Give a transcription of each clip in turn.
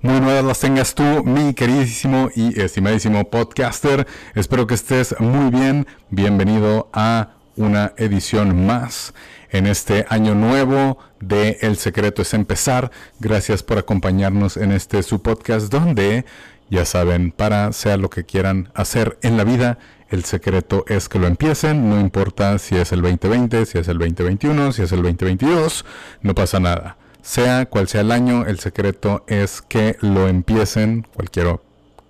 Muy buenas las tengas tú, mi queridísimo y estimadísimo podcaster. Espero que estés muy bien. Bienvenido a una edición más en este año nuevo de El Secreto es Empezar. Gracias por acompañarnos en este su podcast donde, ya saben, para sea lo que quieran hacer en la vida, el secreto es que lo empiecen, no importa si es el 2020, si es el 2021, si es el 2022, no pasa nada sea cual sea el año, el secreto es que lo empiecen, cualquier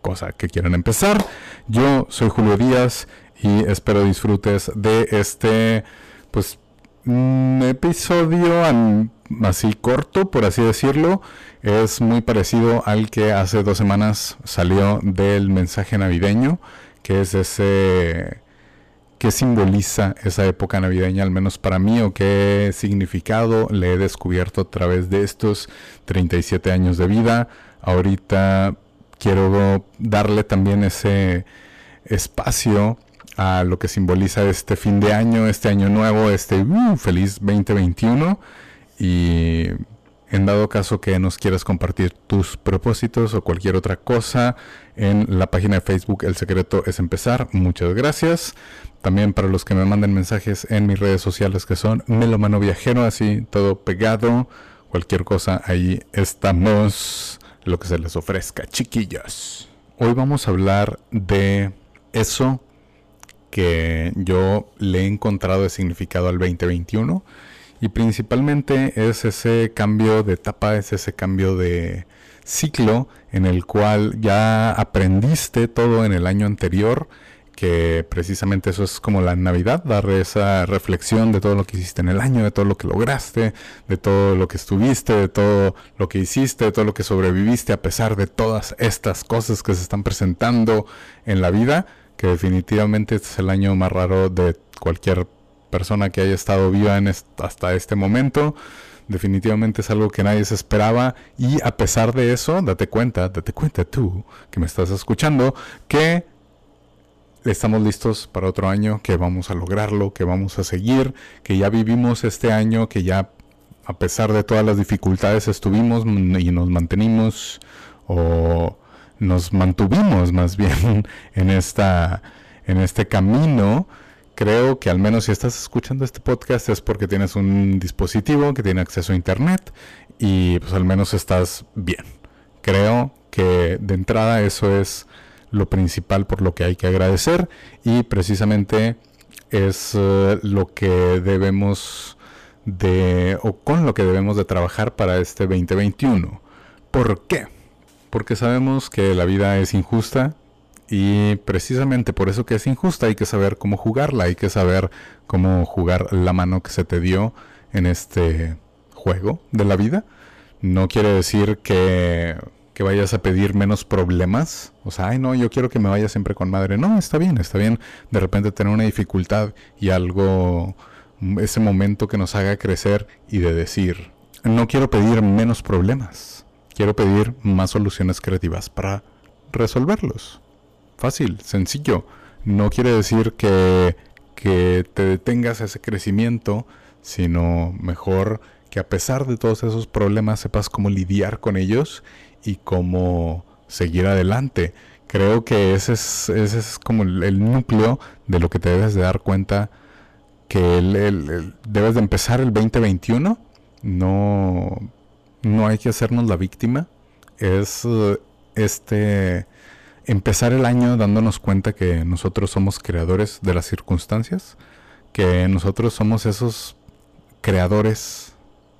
cosa que quieran empezar. Yo soy Julio Díaz y espero disfrutes de este, pues, mm, episodio así corto, por así decirlo. Es muy parecido al que hace dos semanas salió del mensaje navideño, que es ese qué simboliza esa época navideña, al menos para mí, o qué significado le he descubierto a través de estos 37 años de vida. Ahorita quiero darle también ese espacio a lo que simboliza este fin de año, este año nuevo, este uh, feliz 2021 y en dado caso que nos quieras compartir tus propósitos o cualquier otra cosa en la página de Facebook El Secreto es Empezar, muchas gracias. También para los que me manden mensajes en mis redes sociales que son Melomano Viajero, así todo pegado. Cualquier cosa, ahí estamos. Lo que se les ofrezca, chiquillos. Hoy vamos a hablar de eso que yo le he encontrado de significado al 2021. Y principalmente es ese cambio de etapa, es ese cambio de ciclo en el cual ya aprendiste todo en el año anterior que precisamente eso es como la Navidad, dar esa reflexión de todo lo que hiciste en el año, de todo lo que lograste, de todo lo que estuviste, de todo lo que hiciste, de todo lo que sobreviviste a pesar de todas estas cosas que se están presentando en la vida, que definitivamente este es el año más raro de cualquier persona que haya estado viva en hasta este momento. Definitivamente es algo que nadie se esperaba y a pesar de eso, date cuenta, date cuenta tú que me estás escuchando, que estamos listos para otro año, que vamos a lograrlo, que vamos a seguir, que ya vivimos este año, que ya a pesar de todas las dificultades estuvimos y nos mantenimos o nos mantuvimos más bien en esta en este camino. Creo que al menos si estás escuchando este podcast es porque tienes un dispositivo que tiene acceso a internet y pues al menos estás bien. Creo que de entrada eso es lo principal por lo que hay que agradecer y precisamente es eh, lo que debemos de o con lo que debemos de trabajar para este 2021. ¿Por qué? Porque sabemos que la vida es injusta y precisamente por eso que es injusta hay que saber cómo jugarla, hay que saber cómo jugar la mano que se te dio en este juego de la vida. No quiere decir que que vayas a pedir menos problemas. O sea, ay no, yo quiero que me vaya siempre con madre. No, está bien, está bien de repente tener una dificultad y algo, ese momento que nos haga crecer y de decir, no quiero pedir menos problemas, quiero pedir más soluciones creativas para resolverlos. Fácil, sencillo. No quiere decir que, que te detengas ese crecimiento, sino mejor que a pesar de todos esos problemas sepas cómo lidiar con ellos y cómo seguir adelante. Creo que ese es, ese es como el, núcleo de lo que te debes de dar cuenta que el, debes de empezar el 2021. No, no hay que hacernos la víctima. Es este empezar el año dándonos cuenta que nosotros somos creadores de las circunstancias, que nosotros somos esos creadores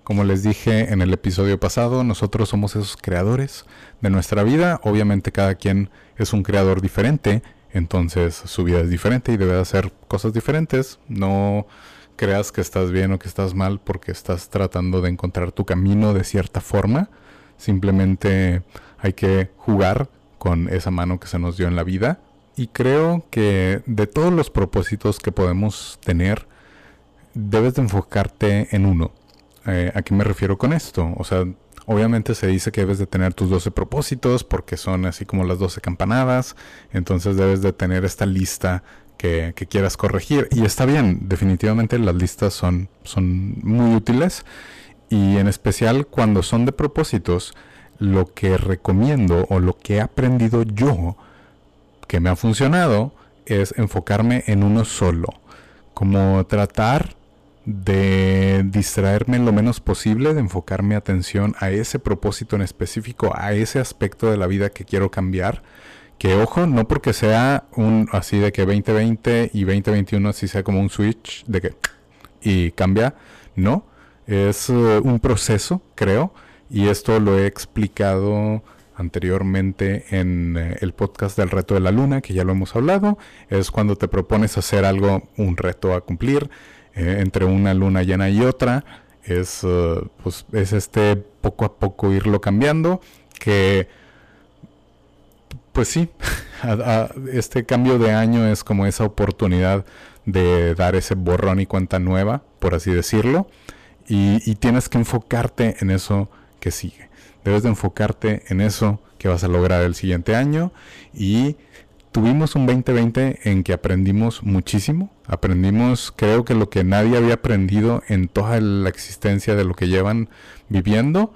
como les dije en el episodio pasado, nosotros somos esos creadores de nuestra vida. Obviamente cada quien es un creador diferente, entonces su vida es diferente y debe hacer cosas diferentes. No creas que estás bien o que estás mal porque estás tratando de encontrar tu camino de cierta forma. Simplemente hay que jugar con esa mano que se nos dio en la vida y creo que de todos los propósitos que podemos tener, debes de enfocarte en uno. Eh, ¿A qué me refiero con esto? O sea, obviamente se dice que debes de tener tus 12 propósitos porque son así como las 12 campanadas, entonces debes de tener esta lista que, quieras corregir. Y está bien, definitivamente las listas son, son muy útiles y en especial cuando son de propósitos, lo que recomiendo o lo que he aprendido yo que me ha funcionado es enfocarme en uno solo, como tratar de distraerme lo menos posible, de enfocar mi atención a ese propósito en específico, a ese aspecto de la vida que quiero cambiar que ojo, no porque sea un así de que 2020 y 2021 así sea como un switch de que y cambia, no, es uh, un proceso, creo, y esto lo he explicado anteriormente en eh, el podcast del reto de la luna, que ya lo hemos hablado, es cuando te propones hacer algo, un reto a cumplir eh, entre una luna llena y otra, es, uh, pues, es este poco a poco irlo cambiando, que pues sí, este cambio de año es como esa oportunidad de dar ese borrón y cuenta nueva, por así decirlo, y, tienes que enfocarte en eso que sigue. Debes de enfocarte en eso que vas a lograr el siguiente año y tuvimos un 2020 en que aprendimos muchísimo. Aprendimos, creo que lo que nadie había aprendido en toda la existencia de lo que llevan viviendo.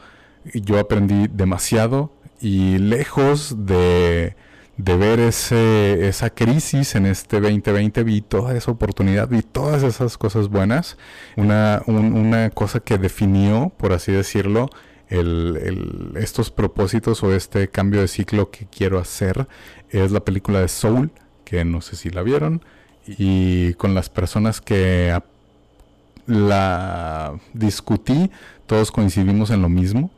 Yo aprendí demasiado y lejos de, ver ese, esa crisis en este 2020, vi toda esa oportunidad, vi todas esas cosas buenas. Una, una cosa que definió, por así decirlo, el, estos propósitos o este cambio de ciclo que quiero hacer es la película de Soul, que no sé si la vieron, y con las personas que la discutí, todos coincidimos en lo mismo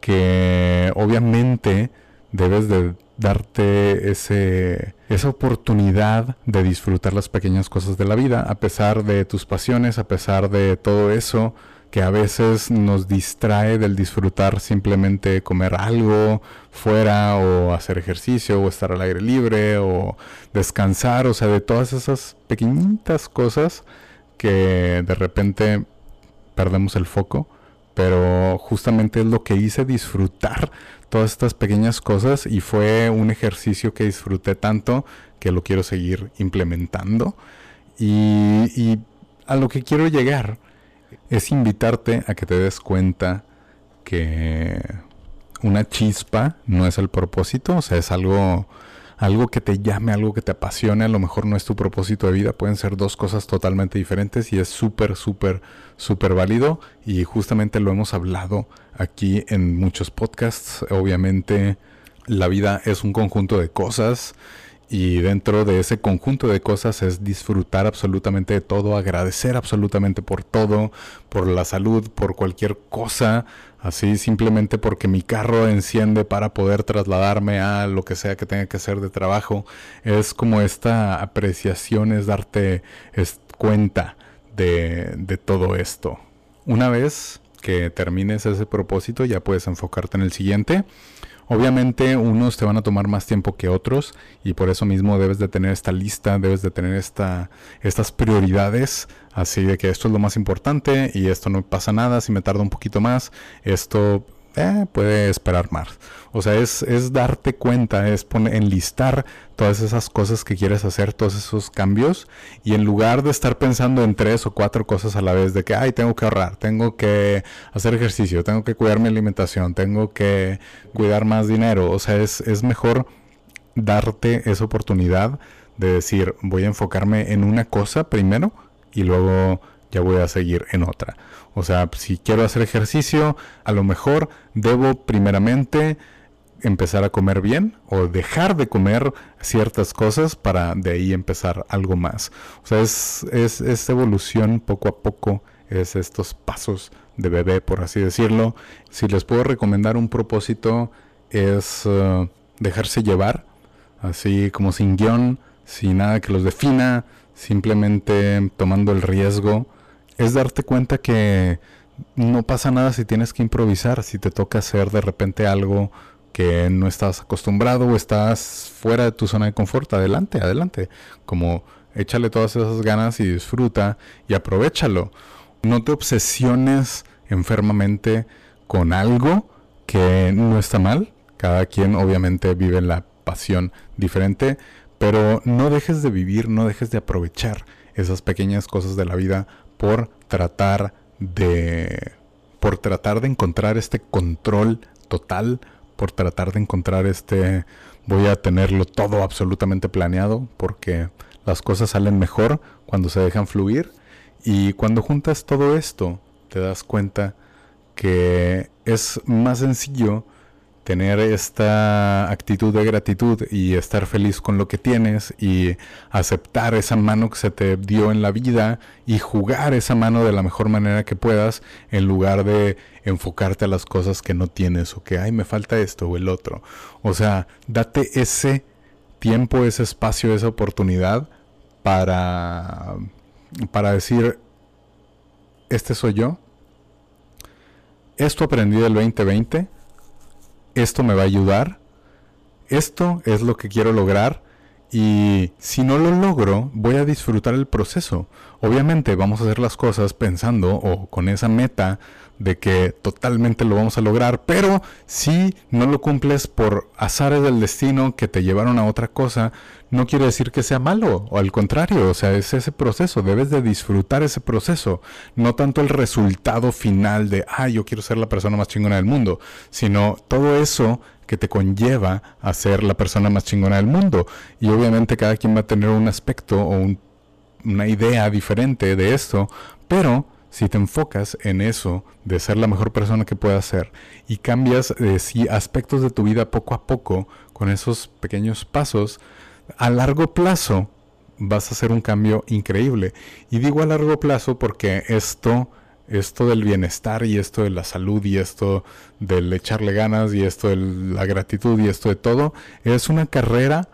que obviamente debes de darte ese, esa oportunidad de disfrutar las pequeñas cosas de la vida, a pesar de tus pasiones, a pesar de todo eso que a veces nos distrae del disfrutar simplemente comer algo fuera o hacer ejercicio o estar al aire libre o descansar, o sea, de todas esas pequeñitas cosas que de repente perdemos el foco pero justamente es lo que hice disfrutar todas estas pequeñas cosas y fue un ejercicio que disfruté tanto que lo quiero seguir implementando. Y, a lo que quiero llegar es invitarte a que te des cuenta que una chispa no es el propósito, o sea, es algo algo que te llame, algo que te apasione, a lo mejor no es tu propósito de vida, pueden ser dos cosas totalmente diferentes y es súper, súper, súper válido y justamente lo hemos hablado aquí en muchos podcasts. Obviamente la vida es un conjunto de cosas y dentro de ese conjunto de cosas es disfrutar absolutamente de todo, agradecer absolutamente por todo, por la salud, por cualquier cosa, así simplemente porque mi carro enciende para poder trasladarme a lo que sea que tenga que hacer de trabajo. Es como esta apreciación, es darte cuenta de, de todo esto. Una vez que termines ese propósito ya puedes enfocarte en el siguiente. Obviamente unos te van a tomar más tiempo que otros y por eso mismo debes de tener esta lista, debes de tener esta, estas prioridades, así de que esto es lo más importante y esto no pasa nada si me tarda un poquito más, esto eh, puede esperar más. O sea, es, es darte cuenta, es poner, enlistar todas esas cosas que quieres hacer, todos esos cambios, y en lugar de estar pensando en tres o cuatro cosas a la vez, de que, ay, tengo que ahorrar, tengo que hacer ejercicio, tengo que cuidar mi alimentación, tengo que cuidar más dinero, o sea, es, es mejor darte esa oportunidad de decir, voy a enfocarme en una cosa primero y luego ya voy a seguir en otra. O sea, si quiero hacer ejercicio, a lo mejor debo primeramente empezar a comer bien o dejar de comer ciertas cosas para de ahí empezar algo más. O sea, es, es, evolución poco a poco, es estos pasos de bebé, por así decirlo. Si les puedo recomendar un propósito es uh, dejarse llevar, así como sin guion, sin nada que los defina, simplemente tomando el riesgo es darte cuenta que no pasa nada si tienes que improvisar, si te toca hacer de repente algo que no estás acostumbrado o estás fuera de tu zona de confort, adelante, adelante. Como échale todas esas ganas y disfruta y aprovechalo. No te obsesiones enfermamente con algo que no está mal. Cada quien obviamente vive la pasión diferente, pero no dejes de vivir, no dejes de aprovechar esas pequeñas cosas de la vida por tratar de por tratar de encontrar este control total, por tratar de encontrar este voy a tenerlo todo absolutamente planeado porque las cosas salen mejor cuando se dejan fluir. Y cuando juntas todo esto te das cuenta que es más sencillo tener esta actitud de gratitud y estar feliz con lo que tienes y aceptar esa mano que se te dio en la vida y jugar esa mano de la mejor manera que puedas en lugar de enfocarte a las cosas que no tienes o que, ay, me falta esto o el otro. O sea, date ese tiempo, ese espacio, esa oportunidad para, para decir, este soy yo. Esto aprendí del 2020 esto me va a ayudar, esto es lo que quiero lograr y si no lo logro voy a disfrutar el proceso. Obviamente vamos a hacer las cosas pensando o con esa meta de que totalmente lo vamos a lograr, pero si no lo cumples por azares del destino que te llevaron a otra cosa, no quiere decir que sea malo, o al contrario, o sea, es ese proceso, debes de disfrutar ese proceso, no tanto el resultado final de, ah, yo quiero ser la persona más chingona del mundo, sino todo eso que te conlleva a ser la persona más chingona del mundo. Y obviamente cada quien va a tener un aspecto o una idea diferente de esto, pero si te enfocas en eso de ser la mejor persona que puedas ser y cambias eh, aspectos de tu vida poco a poco con esos pequeños pasos, a largo plazo vas a hacer un cambio increíble. Y digo a largo plazo porque esto, esto del bienestar y esto de la salud y esto del echarle ganas y esto de la gratitud y esto de todo, es una carrera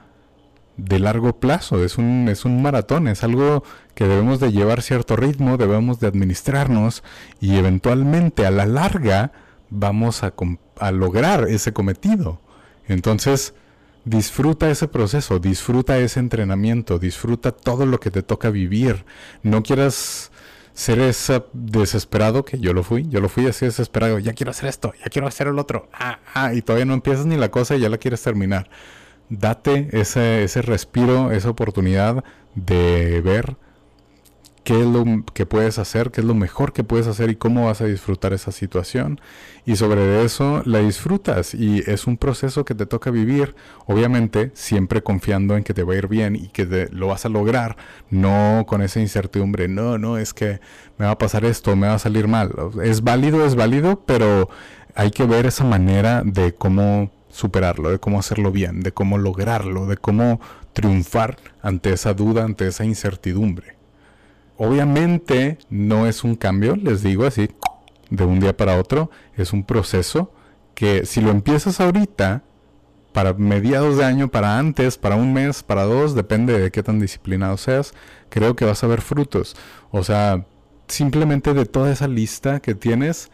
de largo plazo, es un, es un maratón, es algo que debemos de llevar cierto ritmo, debemos de administrarnos y eventualmente a la larga vamos a, a lograr ese cometido. Entonces, disfruta ese proceso, disfruta ese entrenamiento, disfruta todo lo que te toca vivir. No quieras ser ese desesperado, que yo lo fui, yo lo fui así desesperado, ya quiero hacer esto, ya quiero hacer el otro, ah, ah, y todavía no empiezas ni la cosa y ya la quieres terminar. Date ese, ese respiro, esa oportunidad de ver qué es lo que puedes hacer, qué es lo mejor que puedes hacer y cómo vas a disfrutar esa situación. Y sobre eso la disfrutas y es un proceso que te toca vivir, obviamente siempre confiando en que te va a ir bien y que lo vas a lograr, no con esa incertidumbre, no, no, es que me va a pasar esto, me va a salir mal. Es válido, es válido, pero hay que ver esa manera de cómo superarlo, de cómo hacerlo bien, de cómo lograrlo, de cómo triunfar ante esa duda, ante esa incertidumbre. Obviamente no es un cambio, les digo así, de un día para otro, es un proceso que si lo empiezas ahorita, para mediados de año, para antes, para un mes, para dos, depende de qué tan disciplinado seas, creo que vas a ver frutos. O sea, simplemente de toda esa lista que tienes,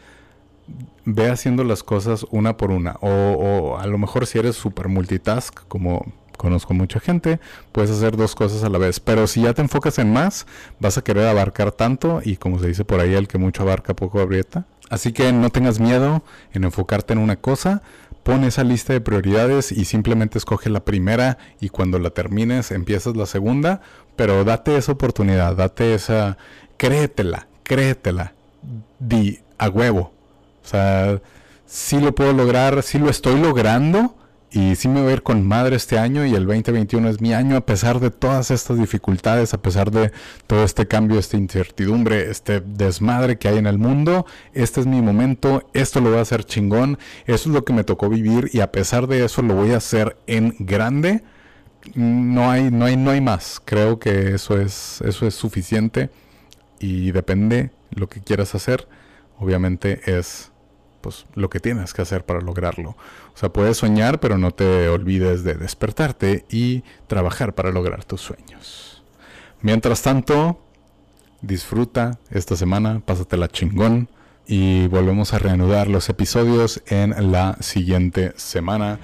ve haciendo las cosas una por una. O, a lo mejor si eres super multitask, como conozco mucha gente, puedes hacer dos cosas a la vez. Pero si ya te enfocas en más, vas a querer abarcar tanto y como se dice por ahí, el que mucho abarca poco aprieta. Así que no tengas miedo en enfocarte en una cosa. Pon esa lista de prioridades y simplemente escoge la primera y cuando la termines empiezas la segunda, pero date esa oportunidad, date esa, créetela, créetela, di a huevo, o sea, sí lo puedo lograr, sí lo estoy logrando y sí me voy a ir con madre este año y el 2021 es mi año a pesar de todas estas dificultades, a pesar de todo este cambio, esta incertidumbre, este desmadre que hay en el mundo. Este es mi momento, esto lo voy a hacer chingón, eso es lo que me tocó vivir y a pesar de eso lo voy a hacer en grande. No hay, no hay, no hay más. Creo que eso es, eso es suficiente y depende lo que quieras hacer. Obviamente es pues lo que tienes que hacer para lograrlo. O sea, puedes soñar, pero no te olvides de despertarte y trabajar para lograr tus sueños. Mientras tanto, disfruta esta semana, pásatela chingón, y volvemos a reanudar los episodios en la siguiente semana.